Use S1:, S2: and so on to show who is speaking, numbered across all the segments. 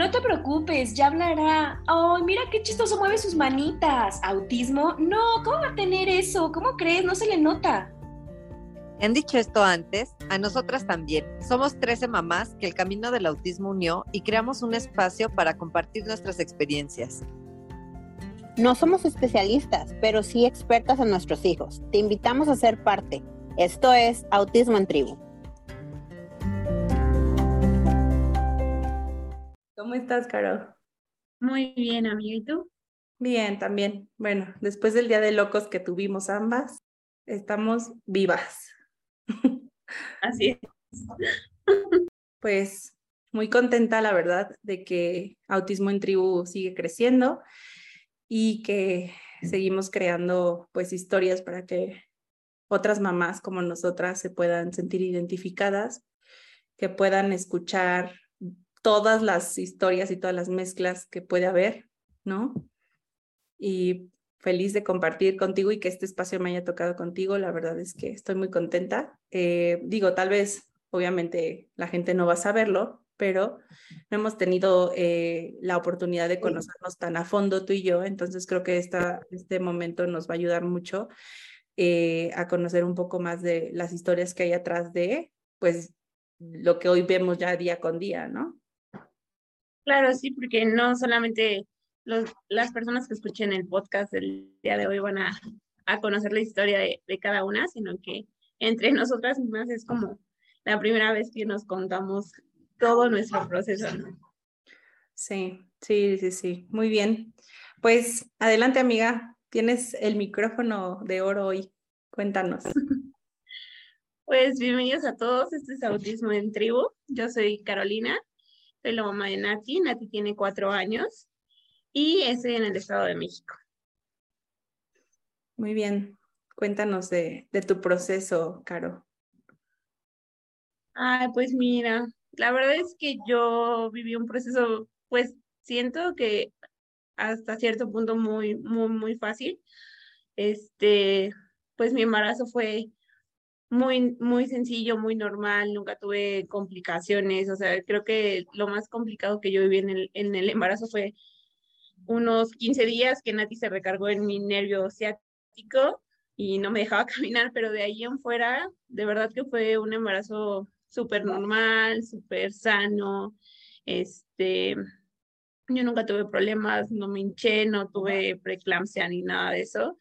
S1: No te preocupes, ya hablará. ¡Ay, mira qué chistoso mueve sus manitas! ¿Autismo? No, ¿cómo va a tener eso? ¿Cómo crees? No se le nota.
S2: Han dicho esto antes, a nosotras también. Somos 13 mamás que el camino del autismo unió y creamos un espacio para compartir nuestras experiencias.
S3: No somos especialistas, pero sí expertas en nuestros hijos. Te invitamos a ser parte. Esto es Autismo en Tribu.
S4: ¿Cómo estás, Caro?
S5: Muy bien, amiga. ¿Y tú?
S4: Bien, también. Bueno, después del Día de Locos que tuvimos ambas, estamos vivas.
S5: Así es.
S4: Pues muy contenta, la verdad, de que Autismo en Tribu sigue creciendo y que seguimos creando pues historias para que otras mamás como nosotras se puedan sentir identificadas, que puedan escuchar todas las historias y todas las mezclas que puede haber, ¿no? Y feliz de compartir contigo y que este espacio me haya tocado contigo. La verdad es que estoy muy contenta. Eh, digo, tal vez, obviamente, la gente no va a saberlo, pero no hemos tenido eh, la oportunidad de conocernos tan a fondo tú y yo, entonces creo que esta, este momento nos va a ayudar mucho eh, a conocer un poco más de las historias que hay atrás de, pues, lo que hoy vemos ya día con día, ¿no?
S5: Claro, sí, porque no solamente los, las personas que escuchen el podcast del día de hoy van a, a conocer la historia de, de cada una, sino que entre nosotras mismas es como la primera vez que nos contamos todo nuestro proceso.
S4: Sí, sí, sí, sí. Muy bien. Pues adelante, amiga. Tienes el micrófono de oro hoy. Cuéntanos.
S5: Pues bienvenidos a todos. Este es Autismo en Tribu. Yo soy Carolina. Soy la mamá de Nati. Nati tiene cuatro años y estoy en el Estado de México.
S4: Muy bien. Cuéntanos de, de tu proceso, Caro.
S5: Ay, pues mira, la verdad es que yo viví un proceso, pues siento que hasta cierto punto muy, muy, muy fácil. Este, pues mi embarazo fue muy, muy sencillo, muy normal, nunca tuve complicaciones, o sea, creo que lo más complicado que yo viví en el, en el embarazo fue unos 15 días que Nati se recargó en mi nervio ciático y no me dejaba caminar, pero de ahí en fuera, de verdad que fue un embarazo súper normal, súper sano. Este, yo nunca tuve problemas, no me hinché, no tuve preeclampsia ni nada de eso.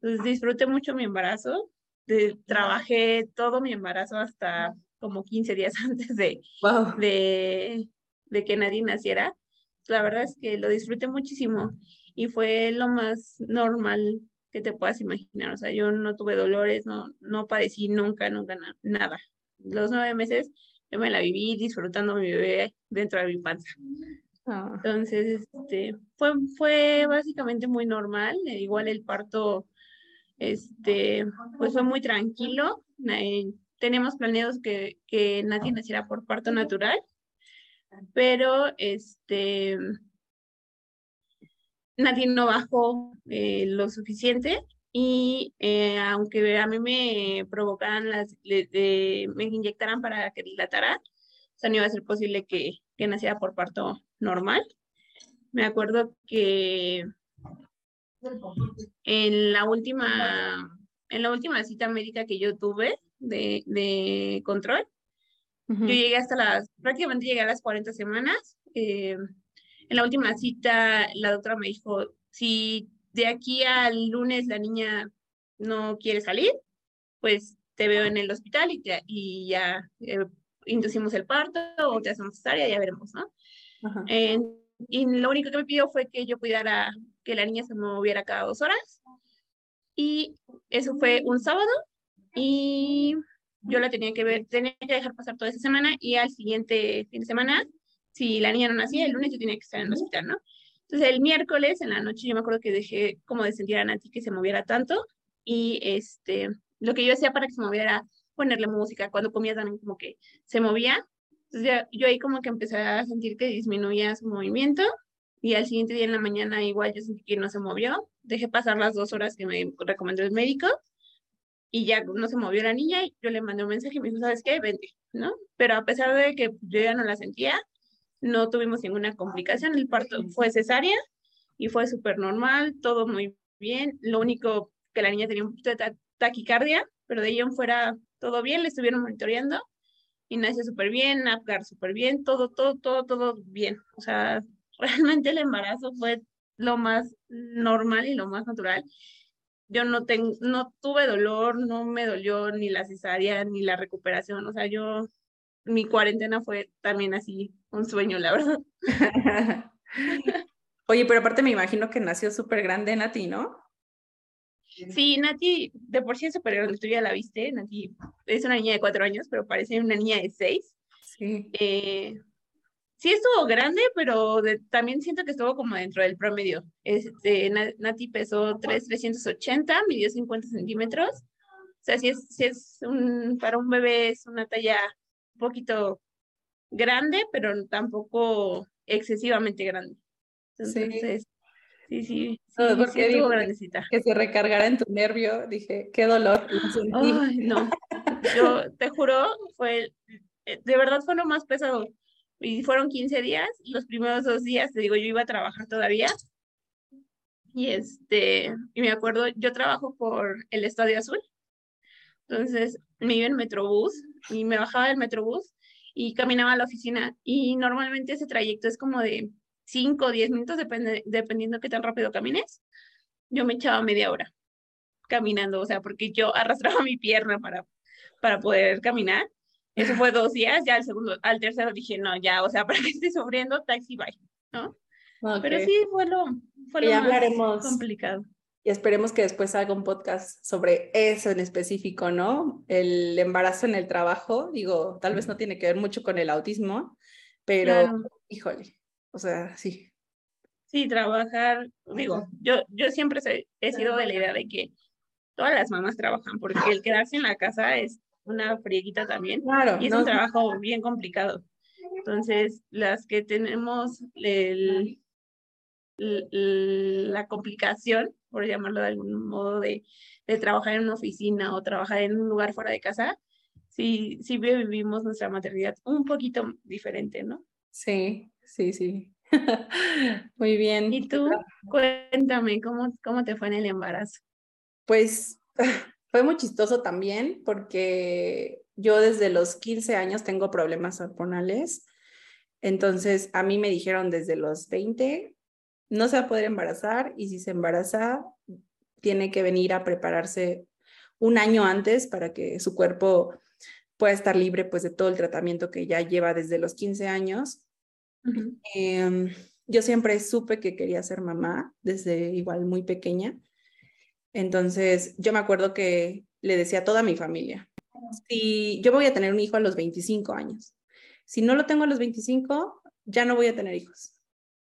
S5: Entonces disfruté mucho mi embarazo. De, trabajé todo mi embarazo hasta como 15 días antes de,
S4: wow.
S5: de, de que nadie naciera. La verdad es que lo disfruté muchísimo y fue lo más normal que te puedas imaginar. O sea, yo no tuve dolores, no, no padecí nunca, nunca na nada los nueve meses yo me la viví disfrutando mi bebé dentro de mi panza.
S4: Ah.
S5: Entonces, este, fue, fue básicamente muy normal, igual el parto, este, pues fue muy tranquilo. Eh, tenemos planeados que, que Nati naciera por parto natural, pero este, Nati no bajó eh, lo suficiente y eh, aunque a mí me provocaran las, le, de, me inyectaran para que dilatara, o sea, no iba a ser posible que, que naciera por parto normal. Me acuerdo que en la última, en la última cita médica que yo tuve de, de control, uh -huh. yo llegué hasta las, prácticamente llegué a las 40 semanas. Eh, en la última cita, la doctora me dijo, si de aquí al lunes la niña no quiere salir, pues te veo en el hospital y, te, y ya eh, inducimos el parto o te hacemos cesárea, ya veremos, ¿no? Eh, y lo único que me pidió fue que yo cuidara que la niña se moviera cada dos horas. Y eso fue un sábado y yo la tenía que ver, tenía que dejar pasar toda esa semana y al siguiente fin de semana, si la niña no nacía, el lunes yo tenía que estar en el hospital, ¿no? Entonces el miércoles en la noche yo me acuerdo que dejé como de sentir a Nati que se moviera tanto y este, lo que yo hacía para que se moviera, ponerle música, cuando comía también como que se movía. Entonces yo, yo ahí como que empecé a sentir que disminuía su movimiento y al siguiente día en la mañana igual yo sentí que no se movió. Dejé pasar las dos horas que me recomendó el médico y ya no se movió la niña y yo le mandé un mensaje y me dijo, ¿sabes qué? Vente, ¿no? Pero a pesar de que yo ya no la sentía, no tuvimos ninguna complicación, el parto fue cesárea y fue súper normal, todo muy bien, lo único que la niña tenía un poquito de taquicardia, pero de ahí en fuera todo bien, le estuvieron monitoreando y nació súper bien, Apgar súper bien, todo, todo, todo, todo bien. O sea, realmente el embarazo fue lo más normal y lo más natural. Yo no, tengo, no tuve dolor, no me dolió ni la cesárea ni la recuperación. O sea, yo, mi cuarentena fue también así un sueño, la verdad.
S4: Oye, pero aparte me imagino que nació súper grande Nati, ¿no?
S5: Sí, Nati, de por sí es súper grande, tú ya la viste, Nati es una niña de cuatro años, pero parece una niña de seis.
S4: Sí.
S5: Eh, sí estuvo grande, pero también siento que estuvo como dentro del promedio. Este, Nati pesó 3,380, midió 50 centímetros. O sea, si es, si es un, para un bebé es una talla un poquito grande, pero tampoco excesivamente grande. Entonces, sí, sí, sí, porque estuvo grandecita.
S4: Que se recargara en tu nervio, dije, qué dolor.
S5: Ay, no, yo te juro, fue, eh, de verdad fue lo más pesado y fueron 15 días, los primeros dos días, te digo, yo iba a trabajar todavía, y este, y me acuerdo, yo trabajo por el Estadio Azul, entonces me iba en Metrobús y me bajaba del Metrobús y caminaba a la oficina. Y normalmente ese trayecto es como de 5 o 10 minutos, depende, dependiendo qué tan rápido camines, yo me echaba media hora caminando, o sea, porque yo arrastraba mi pierna para, para poder caminar eso fue dos días, ya al segundo, al tercero dije, no, ya, o sea, para que esté sufriendo, taxi bye, ¿no? Pero sí, fue lo, fue lo más complicado.
S4: Y esperemos que después haga un podcast sobre eso en específico, ¿no? El embarazo en el trabajo, digo, tal vez no tiene que ver mucho con el autismo, pero híjole, o sea, sí.
S5: Sí, trabajar, digo, yo, yo siempre he sido de la idea de que todas las mamás trabajan, porque el quedarse en la casa es una frieguita también.
S4: Claro.
S5: Y es un trabajo bien complicado. Entonces, las que tenemos el, la complicación, por llamarlo de algún modo, de, de, trabajar en una oficina o trabajar en un lugar fuera de casa, sí, sí vivimos nuestra maternidad un poquito diferente, ¿no?
S4: Sí, sí, sí. Muy bien.
S5: Y tú, cuéntame, ¿cómo, ¿cómo te fue en el embarazo?
S4: Pues fue muy chistoso también porque yo desde los 15 años tengo problemas hormonales. Entonces, a mí me dijeron desde los 20, no se va a poder embarazar y si se embaraza, tiene que venir a prepararse un año antes para que su cuerpo pueda estar libre pues de todo el tratamiento que ya lleva desde los 15 años. Em, yo siempre supe que quería ser mamá desde igual muy pequeña entonces, yo me acuerdo que le decía a toda mi familia, si yo voy a tener un hijo a los 25 años, si no lo tengo a los 25, ya no voy a tener hijos.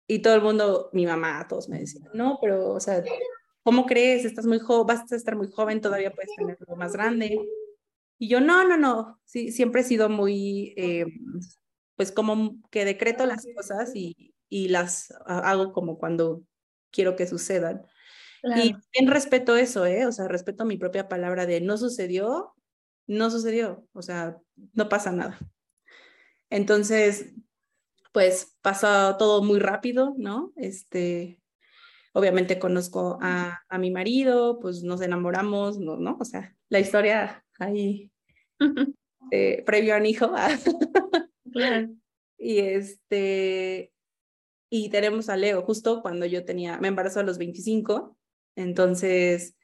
S4: Y todo el mundo, mi mamá, todos me decían, no, pero, o sea, ¿cómo crees? Estás muy joven, vas a estar muy joven, todavía puedes tenerlo más grande. Y yo, no, no, no, sí, siempre he sido muy, eh, pues como que decreto las cosas y, y las hago como cuando quiero que sucedan. Y en respeto eso, ¿eh? O sea, respeto mi propia palabra de no sucedió, no sucedió, o sea, no pasa nada. Entonces, pues pasa todo muy rápido, ¿no? Este, obviamente conozco a, a mi marido, pues nos enamoramos, ¿no? ¿no? O sea, la historia ahí eh, previo a un hijo. Y este, y tenemos a Leo, justo cuando yo tenía, me embarazó a los 25, entonces,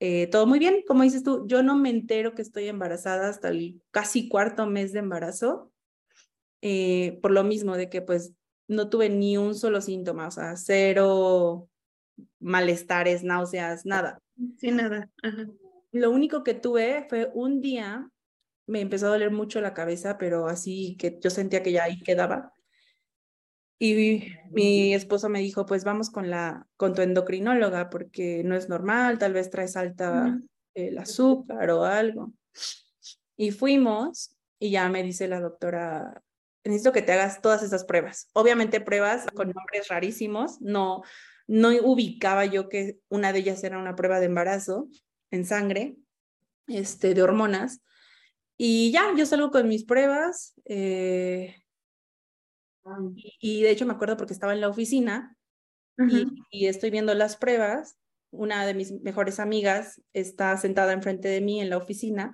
S4: eh, todo muy bien, como dices tú, yo no me entero que estoy embarazada hasta el casi cuarto mes de embarazo, eh, por lo mismo de que pues no tuve ni un solo síntoma, o sea, cero malestares, náuseas, nada.
S5: Sí, nada.
S4: Lo único que tuve fue un día, me empezó a doler mucho la cabeza, pero así que yo sentía que ya ahí quedaba. Y mi esposo me dijo, pues vamos con, la, con tu endocrinóloga porque no es normal, tal vez traes alta el azúcar o algo. Y fuimos y ya me dice la doctora, necesito que te hagas todas esas pruebas. Obviamente pruebas con nombres rarísimos, no, no ubicaba yo que una de ellas era una prueba de embarazo en sangre, este, de hormonas. Y ya, yo salgo con mis pruebas, eh, y, de hecho me acuerdo porque estaba en la oficina y, estoy viendo las pruebas. Una de mis mejores amigas está sentada enfrente de mí en la oficina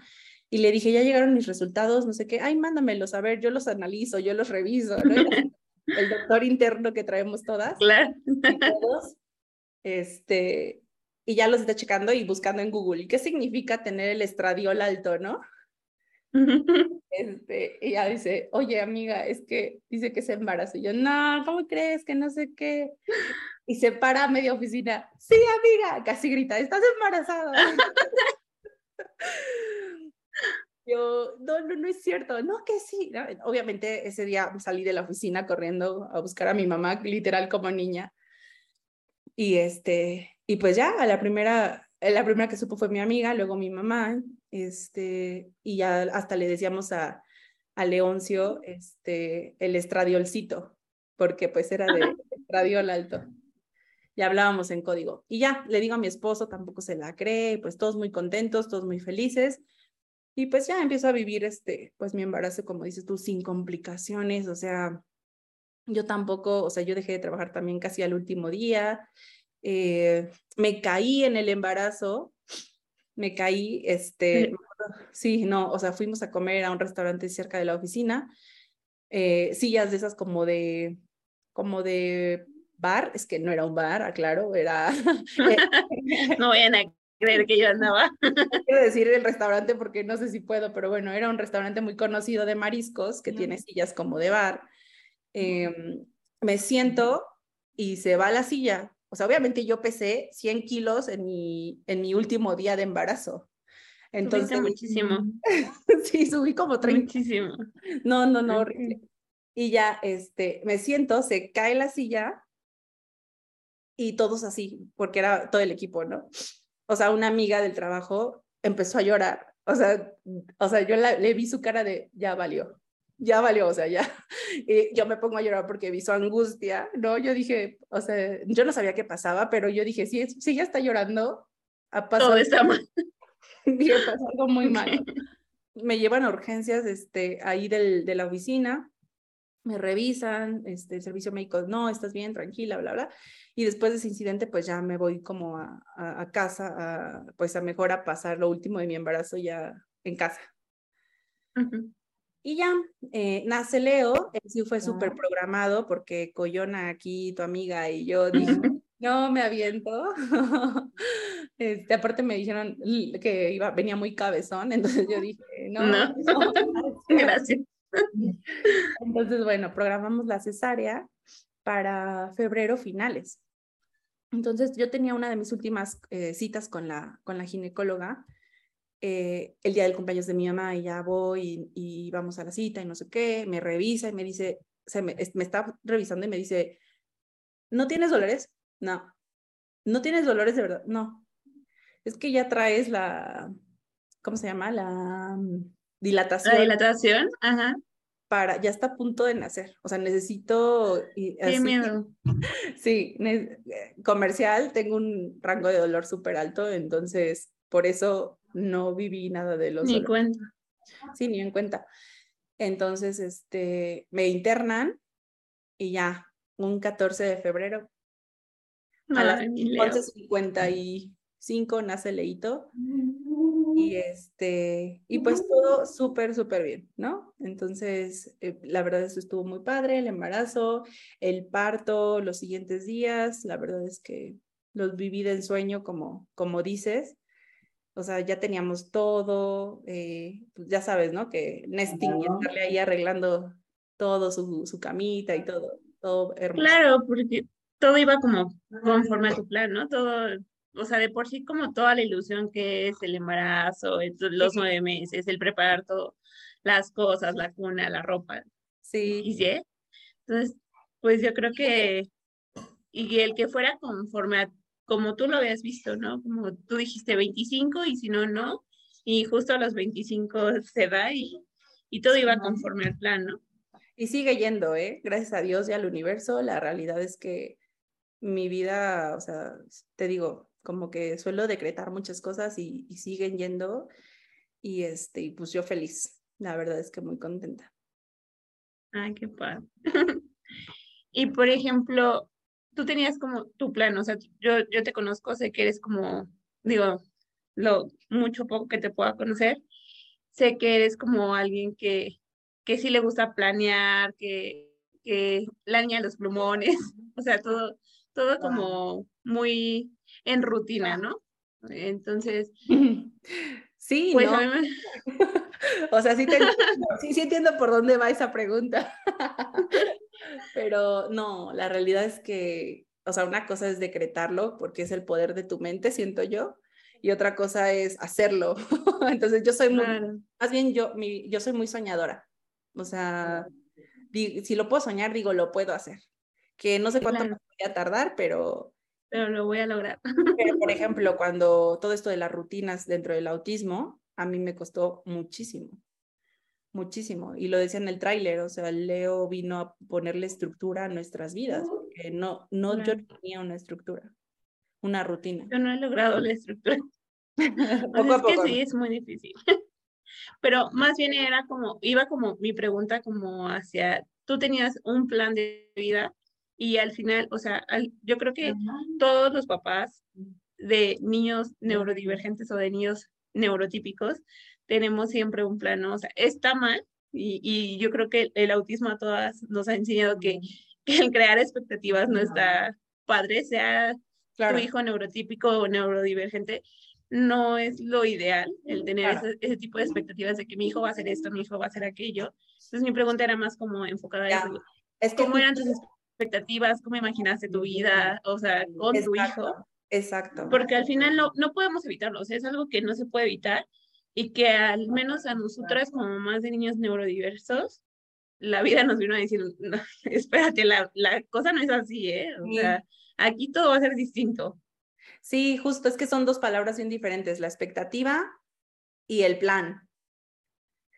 S4: y le dije, ya llegaron mis resultados, no sé qué, ay, mándamelos, a ver, yo los analizo, yo los reviso, el doctor interno que traemos todas.
S5: Claro.
S4: Todos, este, y ya los está checando y buscando en Google. ¿Y qué significa tener el estradiol alto, no? Este, ella dice, oye amiga, es que dice que se embarazo. Y yo, no, ¿cómo crees? Que no sé qué. Y se para a media oficina, sí amiga, casi grita, estás embarazada. yo, no, no, no es cierto, no que sí. Obviamente ese día salí de la oficina corriendo a buscar a mi mamá, literal como niña. Y este, y pues ya, a la primera, la primera que supo fue mi amiga, luego mi mamá, este, y ya hasta le decíamos a, a Leoncio este, el estradiolcito, porque pues era de estradiol alto. Y hablábamos en código. Y ya, le digo a mi esposo, tampoco se la cree, pues todos muy contentos, todos muy felices. Y pues ya empiezo a vivir este, pues mi embarazo, como dices tú, sin complicaciones, o sea, yo tampoco, o sea, yo dejé de trabajar también casi al último día, eh, me caí en el embarazo, me caí, este, sí. no, o sea, fuimos a comer a un restaurante cerca de la oficina, eh, sillas de esas como de, como de bar, es que no era un bar, aclaro, era...
S5: no vayan a creer que yo andaba.
S4: quiero decir el restaurante porque no sé si puedo, pero bueno, era un restaurante muy conocido de mariscos que tiene sillas como de bar. Em, me siento y se va la silla o sea, obviamente yo pesé 100 kilos en mi, en mi último día de embarazo.
S5: Entonces, muchísimo.
S4: sí, subí como 30.
S5: Muchísimo.
S4: No, no, no, horrible. Y ya, este, me siento, se cae la silla y todos así, porque era todo el equipo, ¿no? O sea, una amiga del trabajo empezó a llorar. O sea, o sea yo le vi su cara de, ya valió ya valió, o sea, ya. Y yo me pongo a llorar porque vi su angustia, ¿no? Yo dije, o sea, yo no sabía qué pasaba, pero yo dije, si, si ella está llorando,
S5: ha pasado. Todo está mal.
S4: pasó algo muy mal. Me llevan a urgencias este, ahí del, de la oficina, me revisan, este, el servicio médico, no, estás bien, tranquila, bla, bla. Y después de ese incidente, pues ya me voy como a, a, casa, a, pues a mejor a pasar lo último de mi embarazo ya en casa. Y ya, eh, nace Leo, él sí fue súper programado porque Coyona aquí, tu amiga y yo dije, no, me aviento. Este, aparte me dijeron que iba, venía muy cabezón, entonces yo dije, no, no.
S5: gracias.
S4: Entonces, bueno, programamos la cesárea para febrero finales. Entonces, yo tenía una de mis últimas eh, citas con la, con la ginecóloga eh, el día del cumpleaños de mi mamá y ya voy y, vamos a la cita y no sé qué, me revisa y me dice, se me, me está revisando y me dice, ¿no tienes dolores? No. ¿No tienes dolores de verdad? No. Es que ya traes la, ¿cómo se llama? La mm, dilatación.
S5: La dilatación, ajá.
S4: Para, ya está a punto de nacer. O sea, necesito.
S5: Qué miedo.
S4: Sí, eh, comercial, tengo un rango de dolor súper alto, entonces por eso no viví nada de los...
S5: Ni cuenta.
S4: Sí, ni en cuenta. Entonces, este, me internan y ya, un 14 de febrero, a las 11.55 nace Leito. Y este, y pues todo súper, súper bien, ¿no? Entonces, eh, la verdad eso estuvo muy padre, el embarazo, el parto, los siguientes días, la verdad es que los viví de ensueño, como, como dices o sea, ya teníamos todo, eh, pues ya sabes, ¿no? Que nesting y estarle ahí arreglando todo, su, su camita y todo, todo hermoso.
S5: Claro, porque todo iba como conforme a tu plan, ¿no? Todo, o sea, de por sí como toda la ilusión que es el embarazo, los nueve meses, el preparar todo, las cosas, la cuna, la ropa.
S4: Sí.
S5: ¿Y sí? Entonces, pues yo creo que, y el que fuera conforme a como tú lo habías visto, ¿no? Como tú dijiste 25 y si no, no. Y justo a los 25 se da y, y todo iba conforme al plan, ¿no?
S4: Y sigue yendo, ¿eh? Gracias a Dios y al universo. La realidad es que mi vida, o sea, te digo, como que suelo decretar muchas cosas y, y siguen yendo. Y este, y pues yo feliz. La verdad es que muy contenta.
S5: Ay, qué padre. Y por ejemplo, tú tenías como tu plan, o sea, yo, yo te conozco, sé que eres como, digo, lo mucho poco que te pueda conocer, sé que eres como alguien que, que sí le gusta planear, que, que planear los plumones, o sea, todo, todo como muy en rutina, ¿no? Entonces,
S4: sí, pues ¿no? o sea, sí, sí, sí entiendo por dónde va esa pregunta. Pero no, la realidad es que, o sea, una cosa es decretarlo porque es el poder de tu mente, siento yo, y otra cosa es hacerlo. Entonces yo soy muy, más bien yo, mi, yo soy muy soñadora. O sea, si lo puedo soñar, digo, lo puedo hacer. Que no sé cuánto me voy a tardar, pero...
S5: Pero lo voy a lograr.
S4: Pero, por ejemplo, cuando todo esto de las rutinas dentro del autismo, a mí me costó muchísimo muchísimo. Y lo decía en el tráiler, o sea, Leo vino a ponerle estructura a nuestras vidas, porque no, no yo tenía una estructura, una rutina.
S5: Yo no he logrado la estructura. poco a poco. que sí, es muy difícil. Pero más bien era como, iba como mi pregunta como hacia, tú tenías un plan de vida y al final, o sea, yo creo que todos los papás de niños neurodivergentes o de niños neurotípicos tenemos siempre un plan, O sea, está mal y, y yo creo que el, autismo a todas nos ha enseñado que, el crear expectativas no está padre, sea tu hijo neurotípico o neurodivergente, no es lo ideal el tener ese, tipo de expectativas de que mi hijo va a hacer esto, mi hijo va a hacer aquello. Entonces mi pregunta era más como enfocada en eso. Es ¿Cómo eran tus expectativas? ¿Cómo imaginaste tu vida? O sea, con tu hijo.
S4: Exacto.
S5: Porque al final no, no podemos evitarlo, o sea, es algo que no se puede evitar y que al menos a nosotras como más de niños neurodiversos, la vida nos vino a decir, espérate, la, la, cosa no es así, ¿eh? O sea, aquí todo va a ser distinto.
S4: Sí, justo, es que son dos palabras bien diferentes, la expectativa y el plan.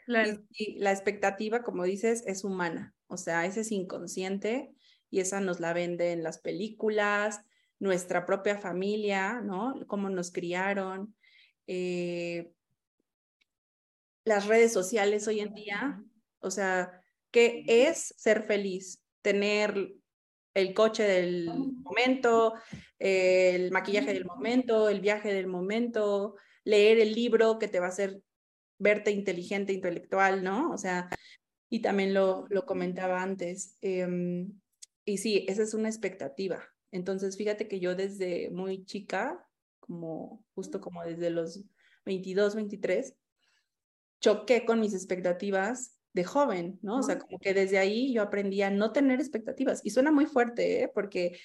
S4: Claro. Y, la expectativa, como dices, es humana, o sea, esa es inconsciente y esa nos la vende en las películas, nuestra propia familia, ¿no? Cómo nos criaron. Eh, las redes sociales hoy en día, o sea, ¿qué es ser feliz? Tener el coche del momento, el maquillaje del momento, el viaje del momento, leer el libro que te va a hacer verte inteligente, intelectual, ¿no? O sea, y también lo, lo comentaba antes. Em, y sí, esa es una expectativa. Entonces, fíjate que yo desde muy chica, como justo como desde los 22, 23, choqué con mis expectativas de joven, ¿no? O sea, como que desde ahí yo aprendí a no tener expectativas. Y suena muy fuerte, ¿eh? Porque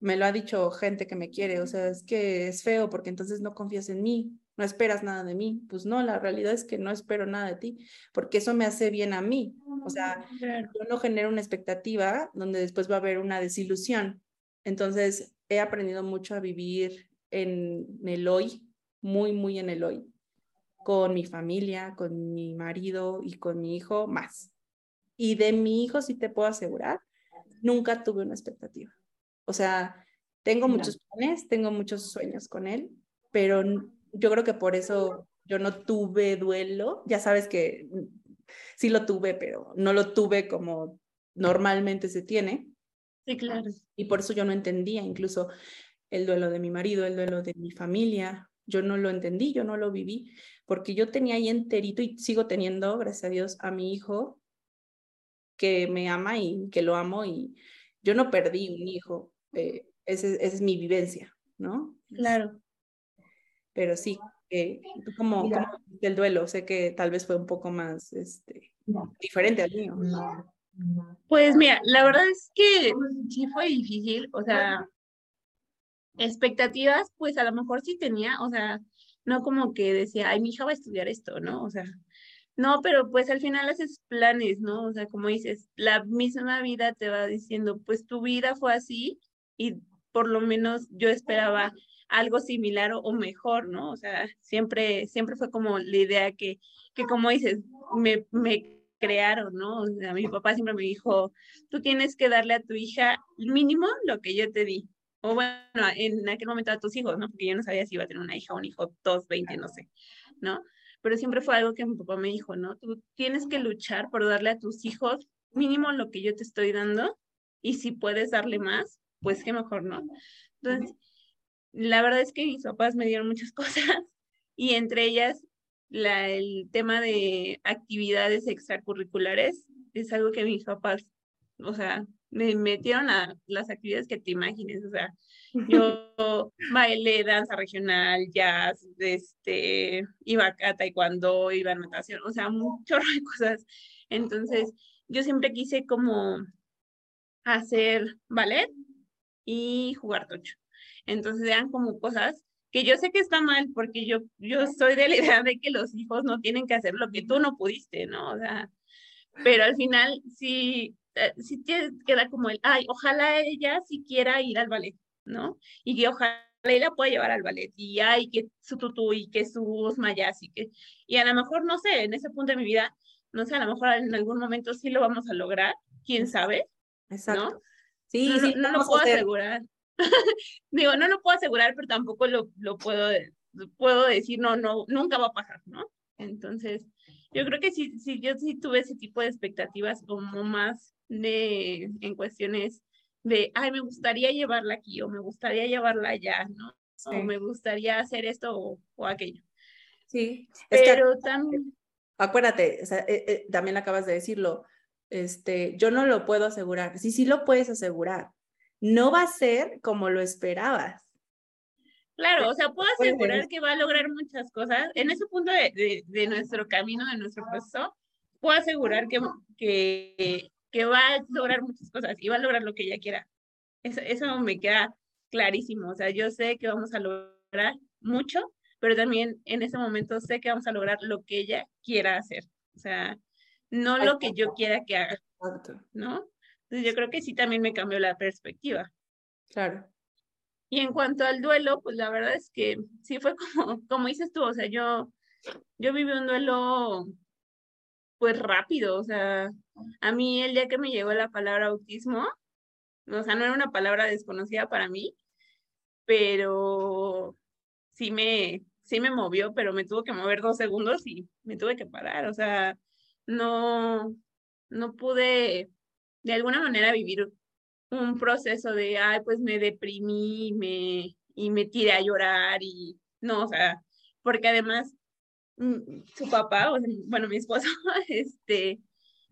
S4: me lo ha dicho gente que me quiere, o sea, es que es feo porque entonces no confías en mí, no esperas nada de mí. Pues no, la realidad es que no espero nada de ti, porque eso me hace bien a mí. O sea, yo no genero una expectativa donde después va a haber una desilusión. Entonces, he aprendido mucho a vivir en el hoy, muy, muy en el hoy con mi familia, con mi marido y con mi hijo más. Y de mi hijo sí te puedo asegurar, nunca tuve una expectativa. O sea, tengo muchos planes, tengo muchos sueños con él, pero yo creo que por eso yo no tuve duelo. Ya sabes que sí lo tuve, pero no lo tuve como normalmente se tiene.
S5: Sí, claro.
S4: Y por eso yo no entendía incluso el duelo de mi marido, el duelo de mi familia. Yo no lo entendí, yo no lo viví porque yo tenía ahí enterito y sigo teniendo, gracias a Dios, a mi hijo que me ama y que lo amo y yo no perdí un hijo, eh, esa es mi vivencia, ¿no?
S5: Claro.
S4: Pero sí, eh, como, el duelo, sé que tal vez fue un poco más este, diferente al mío.
S5: Pues mira, la verdad es que sí fue difícil, o sea, expectativas, pues a lo mejor sí tenía, o sea, no como que decía, ay, mi hija va a estudiar esto, ¿no? O sea, no, pero pues al final haces planes, ¿no? O sea, como dices, la misma vida te va diciendo, pues tu vida fue así y por lo menos yo esperaba algo similar o, mejor, ¿no? O sea, siempre, siempre fue como la idea que, que como dices, me, me crearon, ¿no? O sea, mi papá siempre me dijo, tú tienes que darle a tu hija mínimo lo que yo te di o bueno, en aquel momento a tus hijos, ¿no? Porque yo no sabía si iba a tener una hija o un hijo, dos, veinte, no sé, ¿no? Pero siempre fue algo que mi papá me dijo, ¿no? Tú tienes que luchar por darle a tus hijos mínimo lo que yo te estoy dando y si puedes darle más, pues qué mejor, ¿no? Entonces, la verdad es que mis papás me dieron muchas cosas y entre ellas la, el tema de actividades extracurriculares es algo que mis papás, o sea, me metieron a las actividades que te imagines, o sea, yo bailé, danza regional, jazz, este, iba a taekwondo, iba a natación, o sea, de cosas. Entonces, yo siempre quise como hacer ballet y jugar tocho. Entonces eran como cosas que yo sé que está mal porque yo, yo soy de la idea de que los hijos no tienen que hacer lo que tú no pudiste, ¿no? O sea, pero al final sí, eh, sí te queda como el, ay, ojalá ella sí quiera ir al ballet, ¿no? Y que ojalá ella pueda llevar al ballet, y ay, que su tutú, y que sus mayas, y que, y a lo mejor, no sé, en ese punto de mi vida, no sé, a lo mejor en algún momento sí lo vamos a lograr, quién sabe, Exacto. ¿no? Sí, no, sí, no, lo puedo asegurar. Digo, no lo puedo asegurar, pero tampoco lo, lo puedo, puedo decir, no, no, nunca va a pasar, ¿no? Entonces, yo creo que sí, sí, yo sí tuve ese tipo de expectativas como más de, en cuestiones de, ay, me gustaría llevarla aquí o me gustaría llevarla allá, ¿no? O me gustaría hacer esto o, aquello.
S4: Sí, pero también... Acuérdate, o sea, eh, eh, también acabas de decirlo, este, yo no lo puedo asegurar. Sí, sí lo puedes asegurar. No va a ser como lo esperabas.
S5: Claro, o sea, puedo asegurar que va a lograr muchas cosas. En ese punto de, de, nuestro camino, de nuestro proceso, puedo asegurar que, que, que, va a lograr muchas cosas y va a lograr lo que ella quiera. Eso, eso me queda clarísimo. O sea, yo sé que vamos a lograr mucho, pero también en ese momento sé que vamos a lograr lo que ella quiera hacer. O sea, no lo que yo quiera que haga, ¿no? Entonces yo creo que sí también me cambió la perspectiva.
S4: Claro.
S5: Y en cuanto al duelo, pues la verdad es que sí fue como, como dices tú, o sea, yo, yo viví un duelo pues rápido, o sea, a mí el día que me llegó la palabra autismo, o sea, no era una palabra desconocida para mí, pero sí me, sí me movió, pero me tuvo que mover dos segundos y me tuve que parar, o sea, no, no pude de alguna manera vivir un proceso de, ay, pues me deprimí me, y me tiré a llorar y no, o sea, porque además mm, su papá, bueno, mi esposo, este,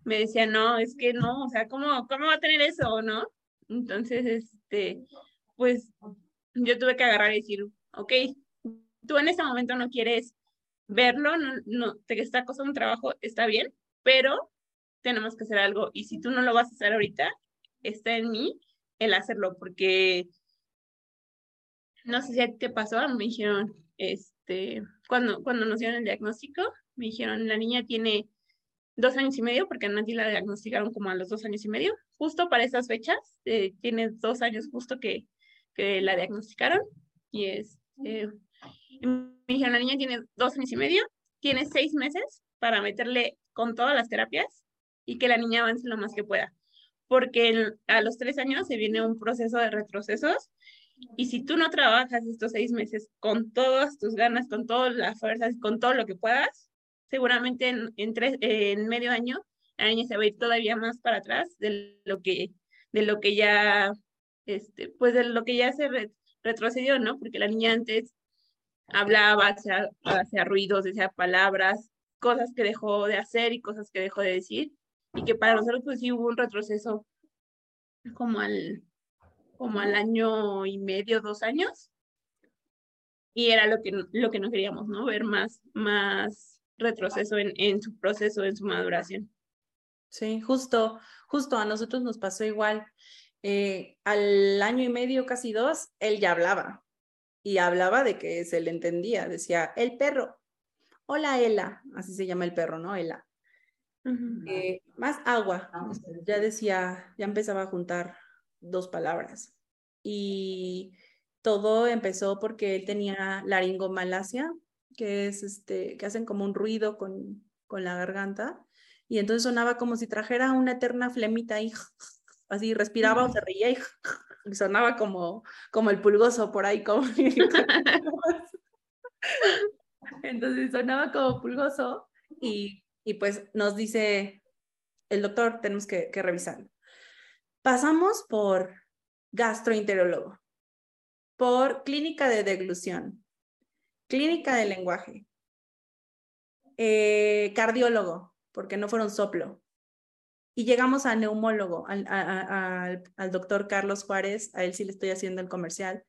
S5: me decía, no, es que no, o sea, ¿cómo, cómo va a tener eso, no? Entonces, este, pues yo tuve que agarrar y decir, ok, tú en este momento no quieres verlo, no, no te está costando un trabajo, está bien, pero tenemos que hacer algo y si tú no lo vas a hacer ahorita, está en mí el hacerlo porque no sé si a ti te pasó, me dijeron, este, cuando, cuando nos dieron el diagnóstico, me dijeron, la niña tiene dos años y medio, porque a Nati la diagnosticaron como a los dos años y medio, justo para esas fechas, eh, tiene dos años justo que, que la diagnosticaron, y es, eh, me dijeron, la niña tiene dos años y medio, tiene seis meses para meterle con todas las terapias y que la niña avance lo más que pueda. Porque a los tres años se viene un proceso de retrocesos y si tú no trabajas estos seis meses con todas tus ganas, con todas las fuerzas, con todo lo que puedas, seguramente en, en, tres, en medio año la niña se va a ir todavía más para atrás de lo que, de lo que ya, este, pues de lo que ya se retrocedió, ¿no? Porque la niña antes hablaba, hacía, hacía ruidos, decía palabras, cosas que dejó de hacer y cosas que dejó de decir, y que para nosotros pues sí hubo un retroceso como al, como al año y medio, dos años, y era lo que, lo que no queríamos, ¿no? Ver más, más retroceso en, en su proceso, en su maduración.
S4: Sí, justo, justo a nosotros nos pasó igual. Eh, al año y medio, casi dos, él ya hablaba y hablaba de que se le entendía, decía, el perro, hola Ela, así se llama el perro, ¿no? Ela. Eh, más agua, ya decía, ya empezaba a juntar dos palabras. Y todo empezó porque él tenía laringomalacia, que es este, que hacen como un ruido con, con la garganta, y entonces sonaba como si trajera una eterna flemita y así respiraba o se reía y, sonaba como, como el pulgoso por ahí, como Entonces sonaba como pulgoso y, y pues nos dice el doctor, tenemos que, que revisarlo. pasamos por gastroenterólogo, por clínica de deglución, clínica de lenguaje, eh, cardiólogo, porque no fueron soplo. Y llegamos a neumólogo, al, al, doctor Carlos Juárez, a él sí le estoy haciendo el comercial.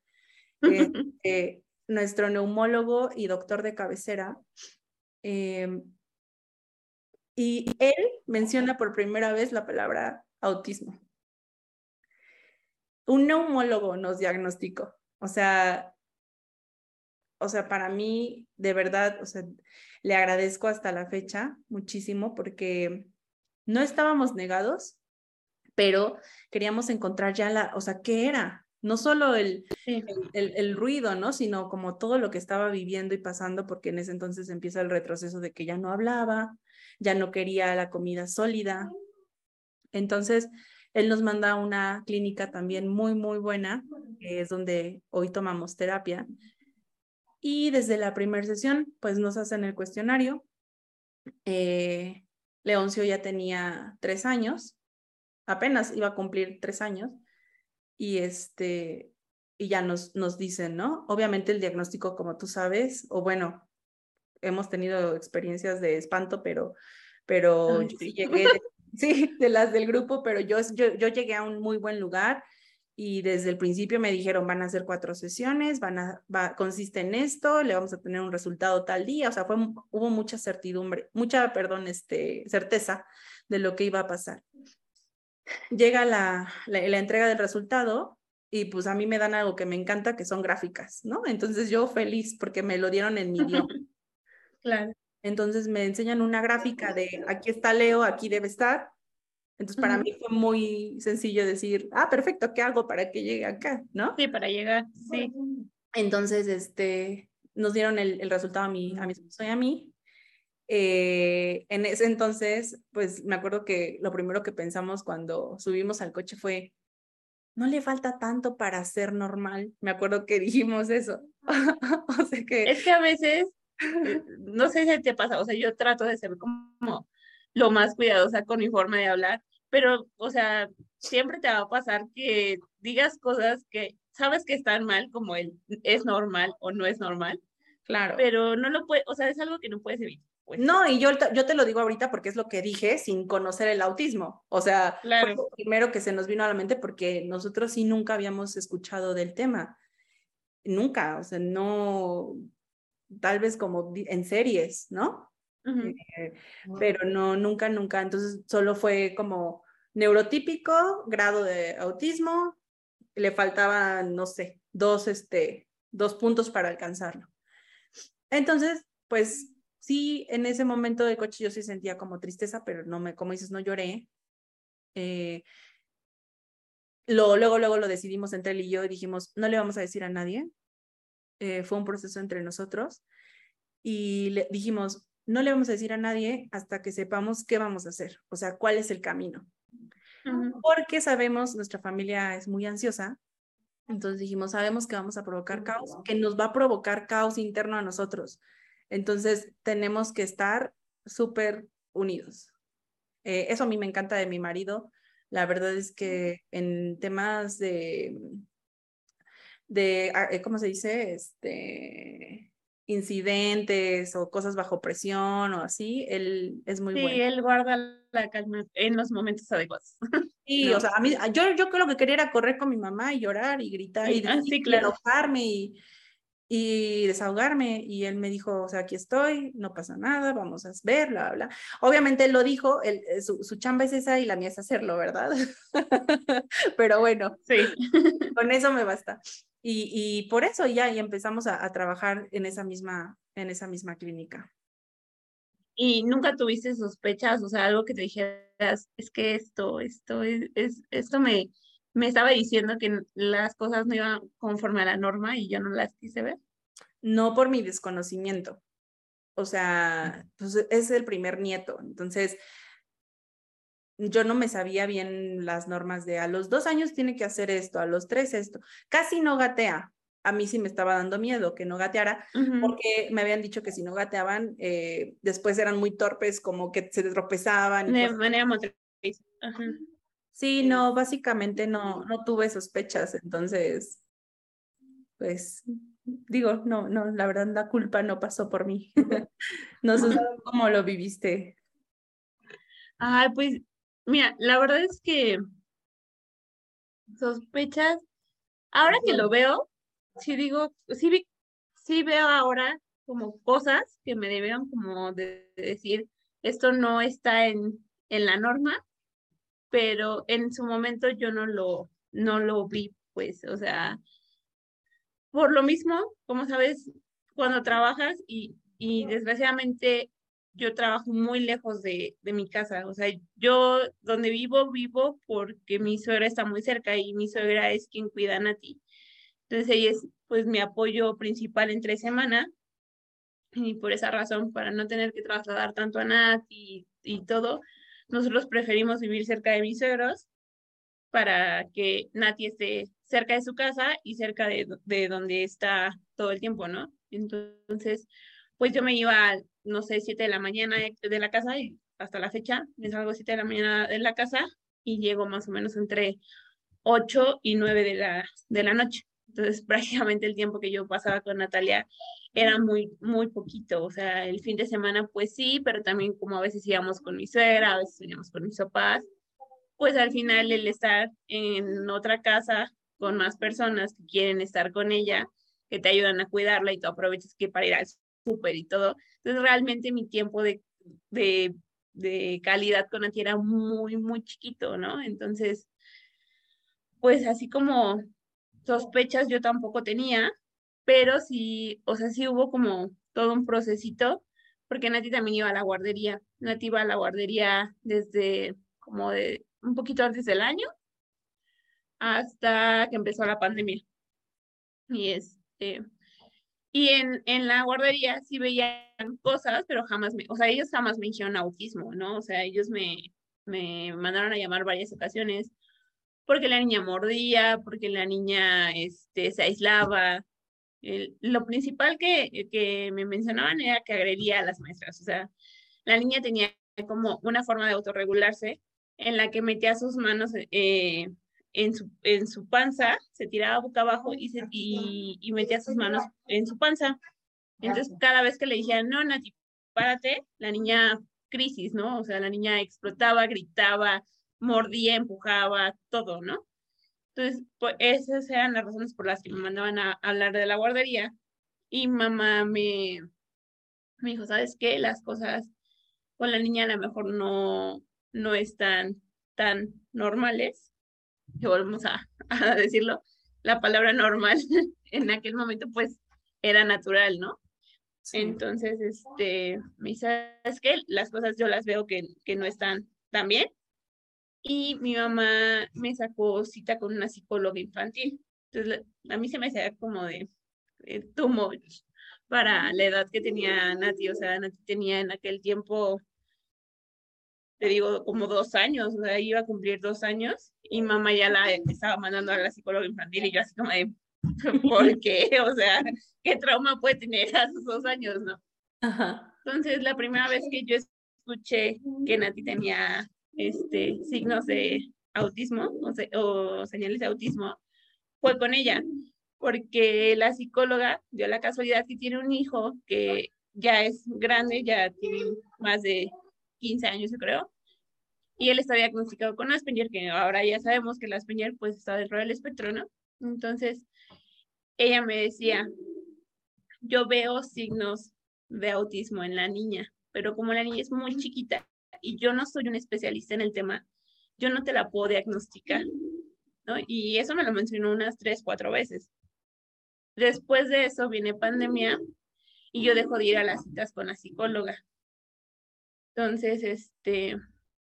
S4: Eh, nuestro neumólogo y doctor de cabecera. Y él menciona por primera vez la palabra autismo. Un neumólogo nos diagnosticó. O sea, o sea, para mí, de verdad, o sea, le agradezco hasta la fecha muchísimo porque no estábamos negados, pero queríamos encontrar ya la, o sea, ¿qué era? No solo el, el, ruido, ¿no? Sino como todo lo que estaba viviendo y pasando, porque en ese entonces empieza el retroceso de que ya no hablaba, ya no quería la comida sólida. Entonces, él nos manda a una clínica también muy, muy buena, que es donde hoy tomamos terapia. Y desde la primera sesión, pues nos hacen el cuestionario. Eh, Leoncio ya tenía tres años, apenas iba a cumplir tres años, y este, y ya nos, nos dicen, ¿no? Obviamente el diagnóstico, como tú sabes, o bueno, hemos tenido experiencias de espanto, pero, pero llegué, sí, de las del grupo, pero yo, yo, yo llegué a un muy buen lugar y desde el principio me dijeron van a hacer cuatro sesiones, van a, va, consiste en esto, le vamos a tener un resultado tal día, o sea, fue, hubo mucha certidumbre, mucha, perdón, este, certeza de lo que iba a pasar. Llega la, la, la entrega del resultado y pues a mí me dan algo que me encanta, que son gráficas, ¿no? Entonces yo feliz porque me lo dieron en mi idioma.
S5: Claro.
S4: Entonces me enseñan una gráfica de aquí está Leo, aquí debe estar. Entonces para mí fue muy sencillo decir, ah, perfecto, ¿qué hago para que llegue acá? ¿No?
S5: Sí, para llegar, sí.
S4: Entonces, este, nos dieron el, el resultado a mí, a mi esposo y a mí. Eh, en ese entonces, pues me acuerdo que lo primero que pensamos cuando subimos al coche fue, no le falta tanto para ser normal. Me acuerdo que dijimos eso. o sea que...
S5: Es que a veces no sé si te pasa, o sea, yo trato de ser como lo más cuidadosa con mi forma de hablar, pero, o sea, siempre te va a pasar que digas cosas que sabes que están mal, como el es normal o no es normal.
S4: Claro.
S5: Pero no lo puede, o sea, es algo que no puedes evitar.
S4: Pues. No, y yo, yo te lo digo ahorita porque es lo que dije sin conocer el autismo. O sea,
S5: claro.
S4: fue lo primero que se nos vino a la mente porque nosotros sí nunca habíamos escuchado del tema. Nunca, o sea, no, tal vez como en series, ¿no? Eh, pero no, nunca, nunca. Entonces solo fue como neurotípico, grado de autismo, le faltaban, no sé, dos, este, dos puntos para alcanzarlo. Entonces, pues sí, en ese momento del coche yo sí sentía como tristeza, pero no me, como dices, no lloré. Eh, lo, luego, luego lo decidimos entre él y yo y dijimos, no le vamos a decir a nadie, eh, fue un proceso entre nosotros y le dijimos, no le vamos a decir a nadie hasta que sepamos qué vamos a hacer, o sea, cuál es el camino. Porque sabemos, nuestra familia es muy ansiosa, entonces dijimos, sabemos que vamos a provocar caos, que nos va a provocar caos interno a nosotros. Entonces tenemos que estar súper unidos. Eh, eso a mí me encanta de mi marido. La verdad es que en temas de de, ah, eh, ¿cómo se dice? Este, incidentes o cosas bajo presión o así, él es muy bueno.
S5: Sí, él guarda la calma en los momentos adecuados.
S4: Sí, o sea, a mí, yo, yo lo que quería era correr con mi mamá y llorar y gritar y,
S5: ah, sí, claro.
S4: enojarme y, y desahogarme y él me dijo, o sea, aquí estoy, no pasa nada, vamos a ver, bla, bla. Obviamente él lo dijo, él, eh, su, su, chamba es esa y la mía es hacerlo, ¿verdad? Pero bueno,
S5: sí.
S4: con eso me basta. Y, y por eso ya y empezamos a, a, trabajar en esa, misma, en esa misma clínica.
S5: ¿Y nunca tuviste sospechas, o sea, algo que te dijeras, es que esto, esto, es, es, esto me, me estaba diciendo que las cosas no iban conforme a la norma y yo no las quise ver?
S4: No por mi desconocimiento. O sea, pues es el primer nieto. Entonces, yo no me sabía bien las normas de a los dos años tiene que hacer esto, a los tres esto. Casi no gatea. A mí sí me estaba dando miedo que no gateara, uh -huh. porque me habían dicho que si no gateaban, eh, después eran muy torpes, como que se tropezaban.
S5: De manera motriz. Uh -huh.
S4: Sí, no, básicamente no, no tuve sospechas, entonces, pues, digo, no, no, la verdad la culpa no pasó por mí. no sé cómo lo viviste.
S5: Ay, pues, mira, la verdad es que sospechas, ahora que lo veo, sí digo, sí, sí veo ahora como cosas que me debieron como de decir, esto no está en, en la norma, pero en su momento yo no lo, no lo vi, pues, o sea, por lo mismo, como sabes, cuando trabajas y, y desgraciadamente yo trabajo muy lejos de, de, mi casa, o sea, yo donde vivo, vivo porque mi suegra está muy cerca y mi suegra es quien cuida a Nati. Entonces ella es pues mi apoyo principal entre semana y por esa razón, para no tener que trasladar tanto a Nat y, y todo, nosotros preferimos vivir cerca de mis suegros para que Nati esté cerca de su casa y cerca de, de donde está todo el tiempo, ¿no? Entonces, pues yo me iba, no sé, 7 de la mañana de la casa y hasta la fecha me salgo 7 de la mañana de la casa y llego más o menos entre 8 y 9 de la, de la noche. Entonces, prácticamente el tiempo que yo pasaba con Natalia era muy, muy poquito. O sea, el fin de semana, pues sí, pero también como a veces íbamos con mi suegra, a veces íbamos con mis papás, pues al final el estar en otra casa con más personas que quieren estar con ella, que te ayudan a cuidarla y tú aprovechas que para ir al súper y todo. Entonces, realmente mi tiempo de, de, de calidad con Nati era muy, muy chiquito, ¿no? Entonces, pues así como sospechas yo tampoco tenía, pero sí, o sea, sí hubo como todo un procesito, porque Nati también iba a la guardería. Nati iba a la guardería desde como de un poquito antes del año hasta que empezó la pandemia. Y este, y en, en la guardería sí veían cosas, pero jamás me, o sea, ellos jamás me dijeron autismo, ¿no? O sea, ellos me, me mandaron a llamar varias ocasiones porque la niña mordía, porque la niña este, se aislaba, lo principal que, que me mencionaban era que agredía a las maestras. O sea, la niña tenía como una forma de autorregularse en la que metía sus manos eh, en, su, en su panza, se tiraba boca abajo y, se, y, y, metía sus manos en su panza. Entonces, cada vez que le decían, no, Nati, párate, la niña crisis, ¿no? O sea, la niña explotaba, gritaba, mordía, empujaba, todo, ¿no? Entonces, pues esas eran las razones por las que me mandaban a, hablar de la guardería. Y mamá me, me dijo, ¿sabes qué? Las cosas con la niña a lo mejor no, no están tan normales. Que volvemos a, a decirlo. La palabra normal en aquel momento, pues, era natural, ¿no? Entonces, este, me ¿sabes qué? Las cosas yo las veo que, que no están tan bien y mi mamá me sacó cita con una psicóloga infantil. Entonces, a mí se me hacía como de, too much para la edad que tenía Nati. O sea, Nati tenía en aquel tiempo, te digo, como dos años, o sea, iba a cumplir dos años y mamá ya la estaba mandando a la psicóloga infantil y yo así como de, ¿por qué? O sea, ¿qué trauma puede tener a sus dos años, no? Ajá. Entonces, la primera vez que yo escuché que Nati tenía este, signos de autismo o, señales de autismo fue con ella, porque la psicóloga dio la casualidad que tiene un hijo que ya es grande, ya tiene más de 15 años, yo creo, y él está diagnosticado con Asperger, que ahora ya sabemos que el Asperger pues está dentro del espectro, ¿no? Entonces, ella me decía, yo veo signos de autismo en la niña, pero como la niña es muy chiquita y yo no soy un especialista en el tema, yo no te la puedo diagnosticar, ¿no? Y eso me lo mencionó unas tres, cuatro veces. Después de eso viene pandemia y yo dejo de ir a las citas con la psicóloga. Entonces, este,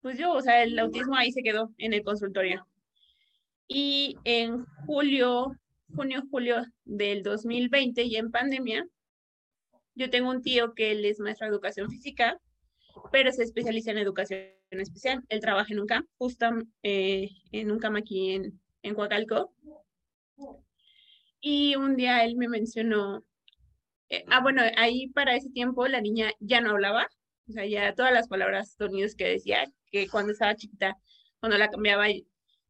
S5: pues yo, o sea, el autismo ahí se quedó en el consultorio. Y en julio, junio, julio del 2020, y en pandemia, yo tengo un tío que él es maestro de educación física pero se especializa en educación especial. Él trabaja en un camp, justo eh, en un camp aquí en, en Coacalco. Y un día él me mencionó, eh, ah, bueno, ahí para ese tiempo la niña ya no hablaba, o sea, ya todas las palabras sonidos que decía, que cuando estaba chiquita cuando la cambiaba,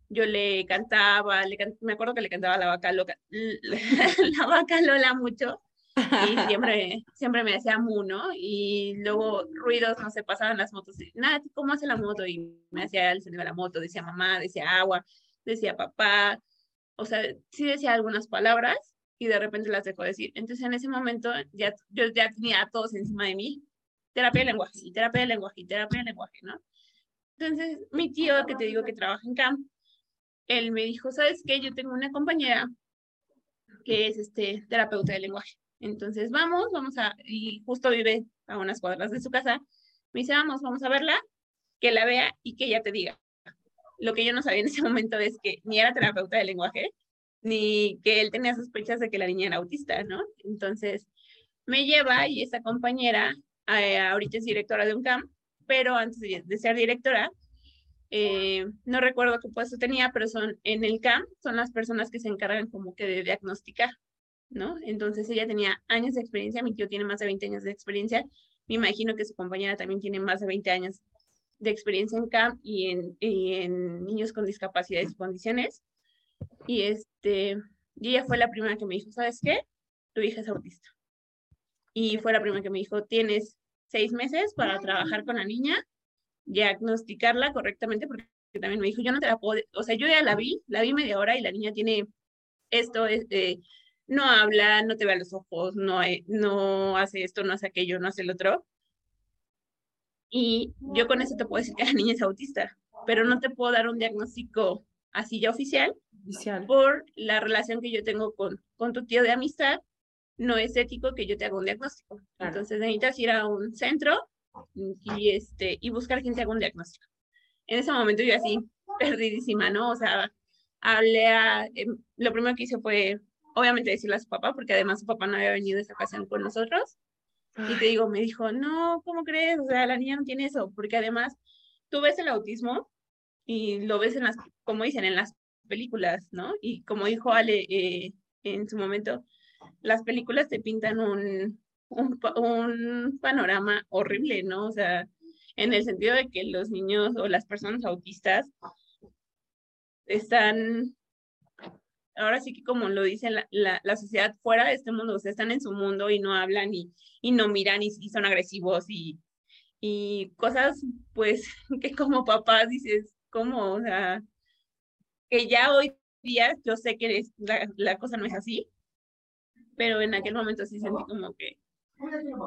S5: yo le cantaba, le me acuerdo que le cantaba la vaca loca, la vaca Lola mucho, y siempre, siempre me hacía mu, ¿no? Y luego ruidos, no sé, pasaban las motos, nada, ¿cómo hace la moto? Y me hacía el sonido de la moto, decía mamá, decía agua, decía papá, o sea, sí decía algunas palabras y de repente las dejó decir. Entonces en ese momento ya, yo ya tenía a todos encima de mí, terapia de lenguaje, y terapia de lenguaje, y terapia de lenguaje, ¿no? Entonces mi tío, que te digo que trabaja en CAMP, él me dijo, ¿sabes qué? Yo tengo una compañera que es este terapeuta de lenguaje. Entonces vamos, vamos a, y justo vive a unas cuadras de su casa. Me dice, vamos, vamos a verla, que la vea y que ella te diga. Lo que yo no sabía en ese momento es que ni era terapeuta de lenguaje, ni que él tenía sospechas de que la niña era autista, ¿no? Entonces me lleva y esa compañera, eh, ahorita es directora de un camp, pero antes de, ser directora, eh, no recuerdo qué puesto tenía, pero son en el camp, son las personas que se encargan como que de diagnosticar, ¿no? Entonces ella tenía años de experiencia, mi tío tiene más de 20 años de experiencia, me imagino que su compañera también tiene más de 20 años de experiencia en CAMP y en, en niños con discapacidades y condiciones. Y, este, y ella fue la primera que me dijo, ¿sabes qué? Tu hija es autista. Y fue la primera que me dijo, tienes seis meses para trabajar con la niña, diagnosticarla correctamente, porque también me dijo, yo no te la puedo, o sea, yo ya la vi, la vi media hora y la niña tiene esto, este, no habla, no te ve a los ojos, no, no hace esto, no hace aquello, no hace el otro. Y yo con eso te puedo decir que la niña es autista, pero no te puedo dar un diagnóstico así ya oficial, oficial. por la relación que yo tengo con, con tu tío de amistad. No es ético que yo te haga un diagnóstico. Entonces necesitas ir a un centro y, este, y buscar quien te haga un diagnóstico. En ese momento yo así, perdidísima, ¿no? O sea, hablé a, em, lo primero que hice fue obviamente decirle a su papá, porque además su papá no había venido esa ocasión con nosotros. Y te digo, me dijo, no, ¿cómo crees? O sea, la niña no tiene eso, porque además tú ves el autismo y lo ves en las, como dicen, en las películas, ¿no? Y como dijo Ale eh, en su momento, las películas te pintan un, un, un panorama horrible, ¿no? O sea, en el sentido de que los niños o las personas autistas están ahora sí que como lo dice la, la, sociedad fuera de este mundo, o sea, están en su mundo y no hablan y, y no miran y, son agresivos y, y cosas pues que como papás dices, ¿cómo? O sea, que ya hoy día yo sé que la, la cosa no es así, pero en aquel momento sí sentí como que,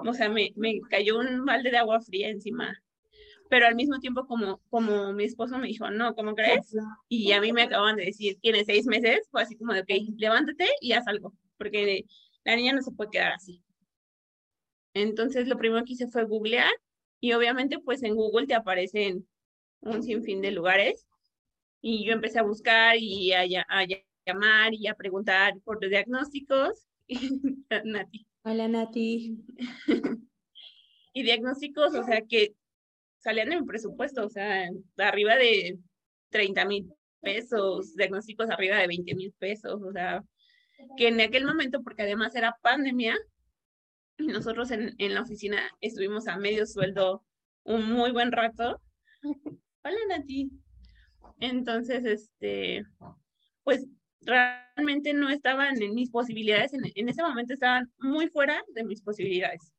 S5: o sea, me, me cayó un balde de agua fría encima pero al mismo tiempo como, como mi esposo me dijo, no, ¿cómo crees? Y a mí me acaban de decir, tienes seis meses, fue así como de, ok, levántate y haz algo, porque la niña no se puede quedar así. Entonces lo primero que hice fue googlear y obviamente pues en Google te aparecen un sinfín de lugares y yo empecé a buscar y a, a llamar y a preguntar por los diagnósticos. Nati.
S4: Hola Nati.
S5: y diagnósticos, o sea que salían de mi presupuesto, o sea, arriba de 30 mil pesos, diagnósticos arriba de 20 mil pesos, o sea, que en aquel momento, porque además era pandemia, y nosotros en, en la oficina estuvimos a medio sueldo un muy buen rato. Hola Nati. Entonces, este, pues realmente no estaban en mis posibilidades, en, en ese momento estaban muy fuera de mis posibilidades.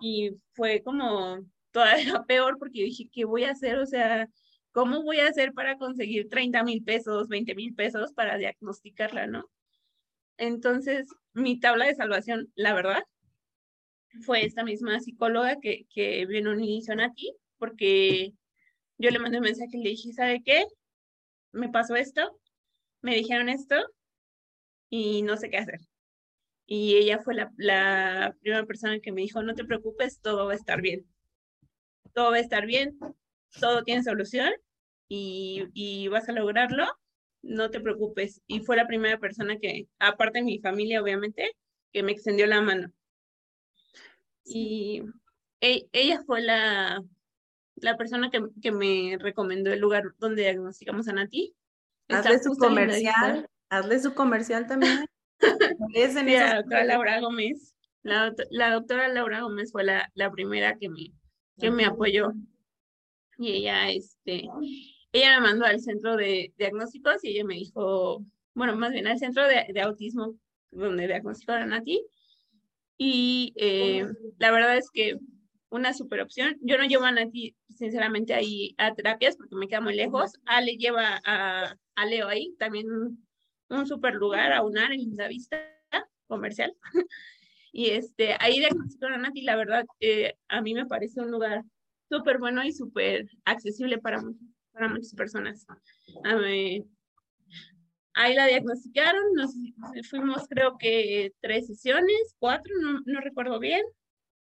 S5: Y fue como todavía peor porque dije, ¿qué voy a hacer? O sea, ¿cómo voy a hacer para conseguir 30 mil pesos, 20 mil pesos para diagnosticarla, no? Entonces, mi tabla de salvación, la verdad, fue esta misma psicóloga que, que vino un inicio aquí, porque yo le mandé un mensaje y le dije, ¿sabe qué? Me pasó esto, me dijeron esto y no sé qué hacer. Y ella fue la, primera persona que me dijo, no te preocupes, todo va a estar bien todo va a estar bien, todo tiene solución y, y vas a lograrlo, no te preocupes. Y fue la primera persona que, aparte de mi familia, obviamente, que me extendió la mano. Y e, ella fue la, la persona que, que, me recomendó el lugar donde diagnosticamos a Nati.
S4: Hazle su comercial, hazle su comercial también.
S5: es la doctora Laura Gómez. La, la, doctora Laura Gómez fue la, la primera que me, que me apoyó. Y ella, este, ella me mandó al centro de diagnósticos y ella me dijo, bueno, más bien al centro de, autismo donde diagnosticaron a Nati. Y eh, la verdad es que una super opción. Yo no llevo a Nati, sinceramente, ahí a terapias porque me queda muy lejos. Ale lleva a, a Leo ahí, también un, super lugar, a UNAR en la vista comercial. y este, ahí a Nati, la verdad, eh, a mí me parece un lugar súper bueno y súper accesible para, para muchas personas. ahí la diagnosticaron, nos fuimos creo que tres sesiones, cuatro, no, no recuerdo bien.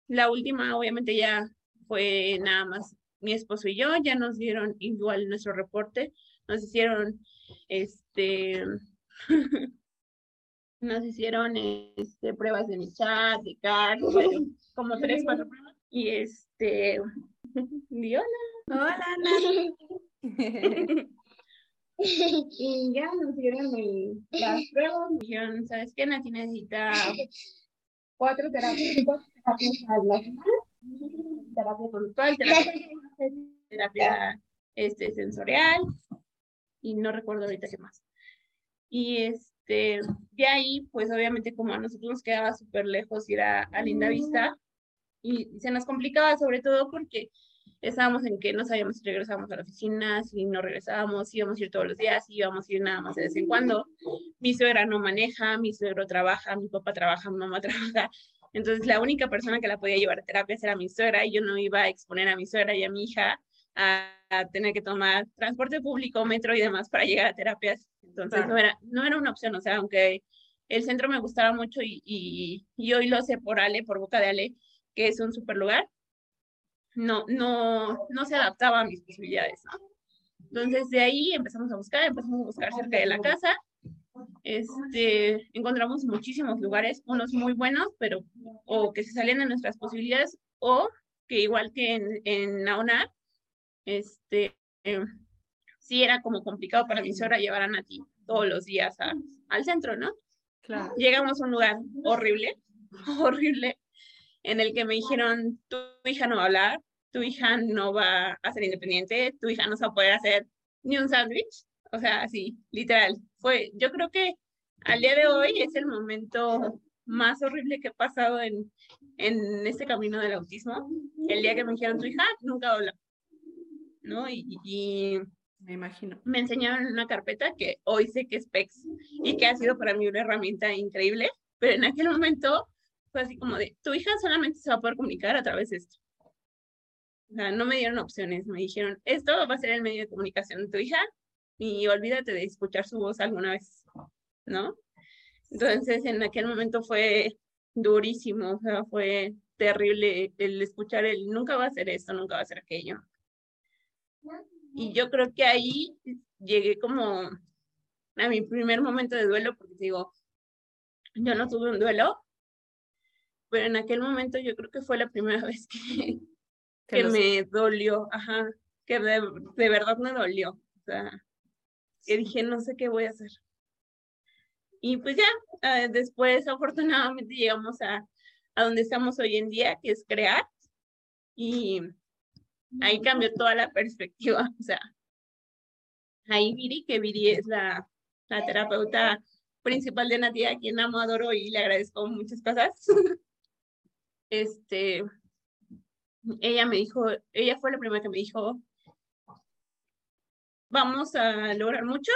S5: La última obviamente ya fue nada más mi esposo y yo, ya nos dieron igual nuestro reporte, nos hicieron este nos hicieron este, pruebas de mi chat, de CAR, como tres, cuatro pruebas. Y este, y hola.
S4: Hola,
S5: y ya nos dieron el, las pruebas, dijeron, ¿sabes qué? Nati necesita cuatro terapias, cuatro terapias a la semana, terapia conductual, terapia, terapia este, sensorial, y no recuerdo ahorita qué más. Y este, de ahí, pues obviamente como a nosotros nos quedaba súper lejos ir a, a Linda Vista, y se nos complicaba sobre todo porque estábamos en que no sabíamos si regresábamos a la oficina, si no regresábamos, si íbamos a ir todos los días, si íbamos a ir nada más de vez en cuando. Mi suegra no maneja, mi suegro trabaja, mi papá trabaja, mi mamá trabaja. Entonces la única persona que la podía llevar a terapia era mi suegra y yo no iba a exponer a mi suegra y a mi hija a, tener que tomar transporte público, metro y demás para llegar a terapias. Entonces no, era, no era una opción, o sea, aunque el centro me gustaba mucho y, y, y hoy lo sé por Ale, por boca de Ale, que es un super lugar, no, no, no se adaptaba a mis posibilidades, Entonces de ahí empezamos a buscar, empezamos a buscar cerca de la casa. Este, encontramos muchísimos lugares, unos muy buenos, pero o que se salían de nuestras posibilidades, o que igual que en, en Naonar, este, eh, sí era como complicado para mi suegra llevar a Nati todos los días al centro, ¿no? Claro. Llegamos a un lugar horrible, horrible, en el que me dijeron, tu hija no va a hablar, tu hija no va a ser independiente, tu hija no se va a poder hacer ni un sándwich. O sea, así, literal. Fue, yo creo que al día de hoy es el momento más horrible que he pasado en, en este camino del autismo. El día que me dijeron, tu hija nunca habla. ¿No? Y, y
S4: me imagino.
S5: Me enseñaron una carpeta que hoy sé que es PEX y que ha sido para mí una herramienta increíble, pero en aquel momento fue así como de, tu hija solamente se va a poder comunicar a través de esto. O sea, no me dieron opciones, me dijeron, esto va a ser el medio de comunicación de tu hija y olvídate de escuchar su voz alguna vez, ¿no? Entonces, en aquel momento fue durísimo, o sea, fue terrible el escuchar el, nunca va a hacer esto, nunca va a hacer aquello. Y yo creo que ahí llegué como a mi primer momento de duelo, porque digo, yo no tuve un duelo, pero en aquel momento yo creo que fue la primera vez que, que me dolió, ajá, que de, de, verdad me dolió, o sea, que dije, no sé qué voy a hacer. Y pues ya, uh, después afortunadamente llegamos a, a donde estamos hoy en día, que es crear, y ahí cambió toda la perspectiva, o sea, ahí Viri, que Viri es la, la terapeuta principal de Natia, a quien amo, adoro y le agradezco muchas cosas. este, ella me dijo, ella fue la primera que me dijo, vamos a lograr mucho,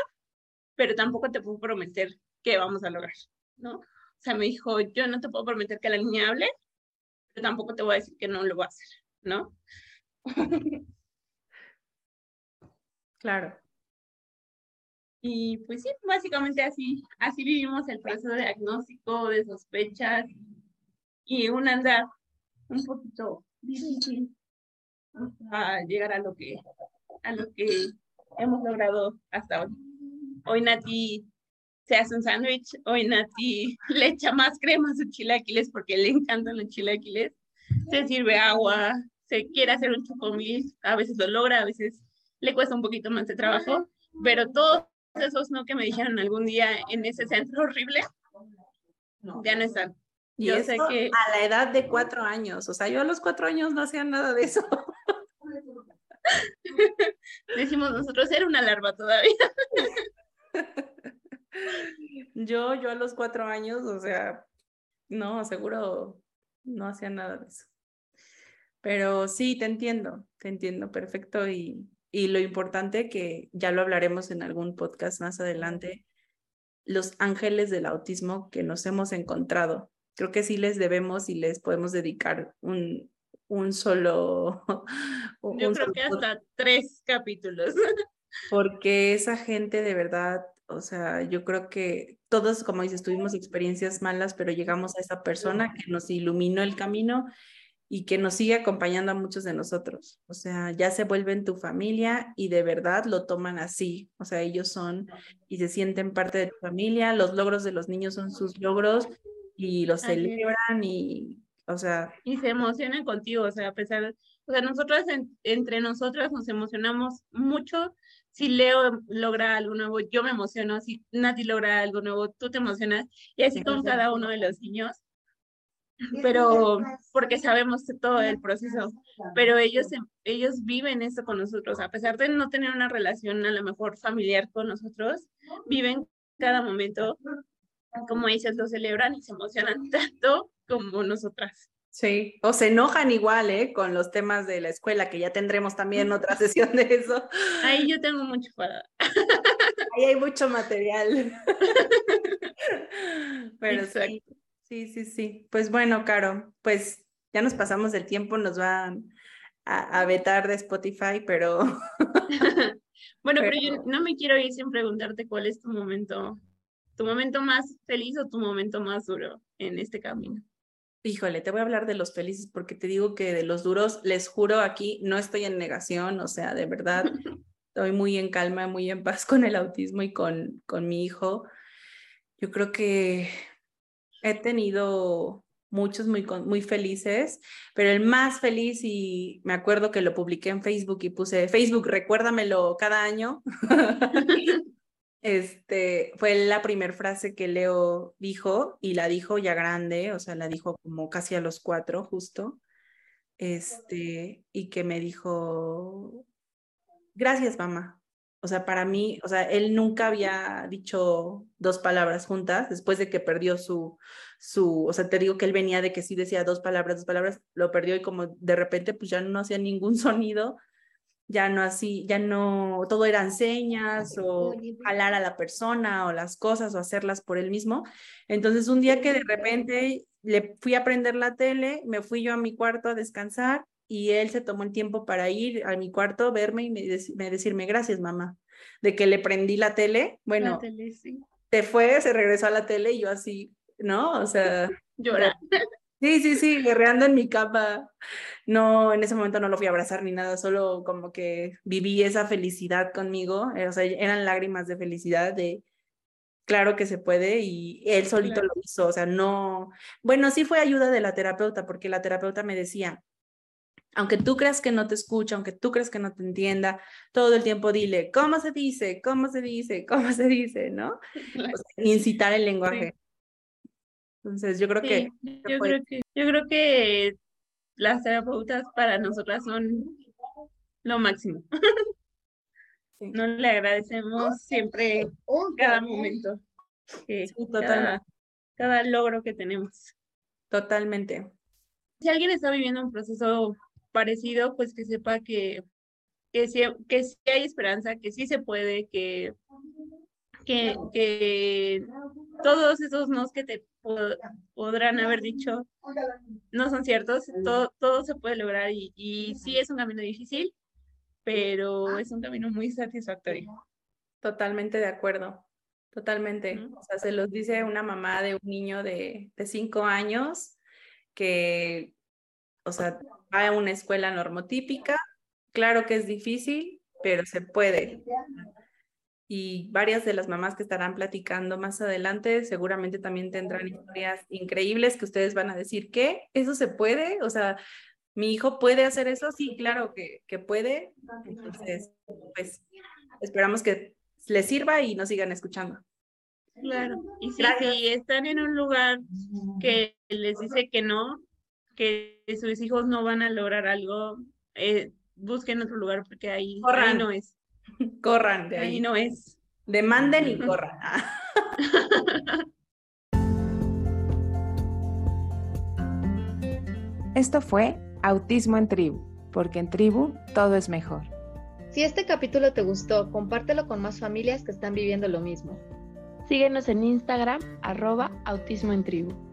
S5: pero tampoco te puedo prometer que vamos a lograr, ¿no? O sea, me dijo, yo no te puedo prometer que la niña hable, pero tampoco te voy a decir que no lo va a hacer, ¿no?
S4: Claro.
S5: Y pues sí, básicamente así, así vivimos el proceso de diagnóstico, de sospechas, y un andar un poquito difícil a llegar a lo que a lo que hemos logrado hasta hoy. Hoy Nati se hace un sándwich, hoy Nati le echa más crema a su chilaquiles porque le encantan los chilaquiles, se sirve agua, se quiere hacer un chocomil, a veces lo logra, a veces le cuesta un poquito más de trabajo, pero todos esos no que me dijeron algún día en ese centro horrible, ya no están.
S4: Y yo sé que a la edad de cuatro años, o sea, yo a los cuatro años no hacía nada de eso.
S5: decimos nosotros, era una larva todavía.
S4: Yo, yo a los cuatro años, o sea, no, seguro no hacía nada de eso. Pero sí, te entiendo, te entiendo perfecto y, y lo importante que ya lo hablaremos en algún podcast más adelante, los ángeles del autismo que nos hemos encontrado. Creo que sí les debemos y les podemos dedicar un, un solo...
S5: Yo creo que hasta tres capítulos.
S4: Porque esa gente de verdad, o sea, yo creo que todos, como dices, tuvimos experiencias malas, pero llegamos a esa persona que nos iluminó el camino y que nos sigue acompañando a muchos de nosotros. O sea, ya se vuelven tu familia y de verdad lo toman así. O sea, ellos son y se sienten parte de tu familia. Los logros de los niños son sus logros y los celebran y, o sea.
S5: Y se emocionan contigo, o sea, a pesar, o sea, nosotras entre nosotras nos emocionamos mucho. Si Leo logra algo nuevo, yo me emociono. Si Nati logra algo nuevo, tú te emocionas. Y así con cada uno de los niños pero porque sabemos todo el proceso, pero ellos, ellos viven eso con nosotros, a pesar de no tener una relación a lo mejor familiar con nosotros, viven cada momento, como dices, lo celebran y se emocionan tanto como nosotras.
S4: Sí, o se enojan igual, ¿eh? Con los temas de la escuela, que ya tendremos también otra sesión de eso.
S5: Ahí yo tengo mucho para...
S4: Ahí hay mucho material. Pero sí, Sí, sí, sí. Pues bueno, Caro, pues ya nos pasamos del tiempo, nos van a, vetar de Spotify, pero...
S5: bueno, pero... yo no me quiero ir sin preguntarte cuál es tu momento, tu momento más feliz o tu momento más duro en este camino.
S4: Híjole, te voy a hablar de los felices porque te digo que de los duros, les juro aquí, no estoy en negación, o sea, de verdad, estoy muy en calma, muy en paz con el autismo y con, con mi hijo. Yo creo que he tenido muchos muy, muy felices, pero el más feliz, y me acuerdo que lo publiqué en Facebook y puse, Facebook, recuérdamelo cada año. este, fue la primera frase que Leo dijo y la dijo ya grande, o sea, la dijo como casi a los cuatro justo, este, y que me dijo, gracias mamá, o sea, para mí, o sea, él nunca había dicho dos palabras juntas después de que perdió su, su, o sea, te digo que él venía de que sí decía dos palabras, dos palabras, lo perdió y como de repente pues ya no hacía ningún sonido, ya no así, ya no, todo eran señas o jalar a la persona o las cosas o hacerlas por él mismo. Entonces un día que de repente le fui a prender la tele, me fui yo a mi cuarto a descansar y él se tomó el tiempo para ir a mi cuarto, verme y me, decirme gracias, mamá, de que le prendí la tele. Bueno, te fue, se regresó a la tele y yo así, ¿no? O sea,
S5: llora.
S4: Sí, sí, sí, guerreando en mi cama. No, en ese momento no lo fui a abrazar ni nada, solo como que viví esa felicidad conmigo, eh, o sea, eran lágrimas de felicidad de, claro que se puede y él solito lo hizo, o sea, no, bueno, sí fue ayuda de la terapeuta, porque la terapeuta me decía, aunque tú creas que no te escucha, aunque tú creas que no te entienda, todo el tiempo dile, ¿cómo se dice? ¿Cómo se dice? ¿Cómo se dice? ¿No? incitar el lenguaje. Entonces, yo creo que...
S5: Yo creo que, yo creo que las terapeutas para nosotras son lo máximo. Nos le agradecemos siempre cada momento, cada logro que tenemos.
S4: Totalmente.
S5: Si alguien está viviendo un proceso parecido, pues que sepa que, que, sí, que sí hay esperanza, que sí se puede, que, que, que todos esos nos que te podrán haber dicho no son ciertos, todo, todo se puede lograr y, y sí es un camino difícil, pero es un camino muy satisfactorio.
S4: Totalmente de acuerdo, totalmente. O sea, se los dice una mamá de un niño de, de cinco años que, o sea, va a una escuela normotípica. Claro que es difícil, pero se puede. Y varias de las mamás que estarán platicando más adelante seguramente también tendrán historias increíbles que ustedes van a decir, ¿qué? ¿Eso se puede? O sea, ¿mi hijo puede hacer eso? Sí, claro que, que puede. Entonces, pues esperamos que les sirva y nos sigan escuchando.
S5: Claro, y si están en un lugar que les dice que no, que sus hijos no van a lograr algo, eh, busquen otro lugar porque ahí, no es.
S4: Corran de
S5: ahí
S4: ahí.
S5: no es.
S4: Demanden y corran.
S6: Esto fue Autismo en Tribu, porque en tribu todo es mejor.
S7: Si este capítulo te gustó, compártelo con más familias que están viviendo lo mismo.
S8: Síguenos en Instagram, arroba autismo en tribu.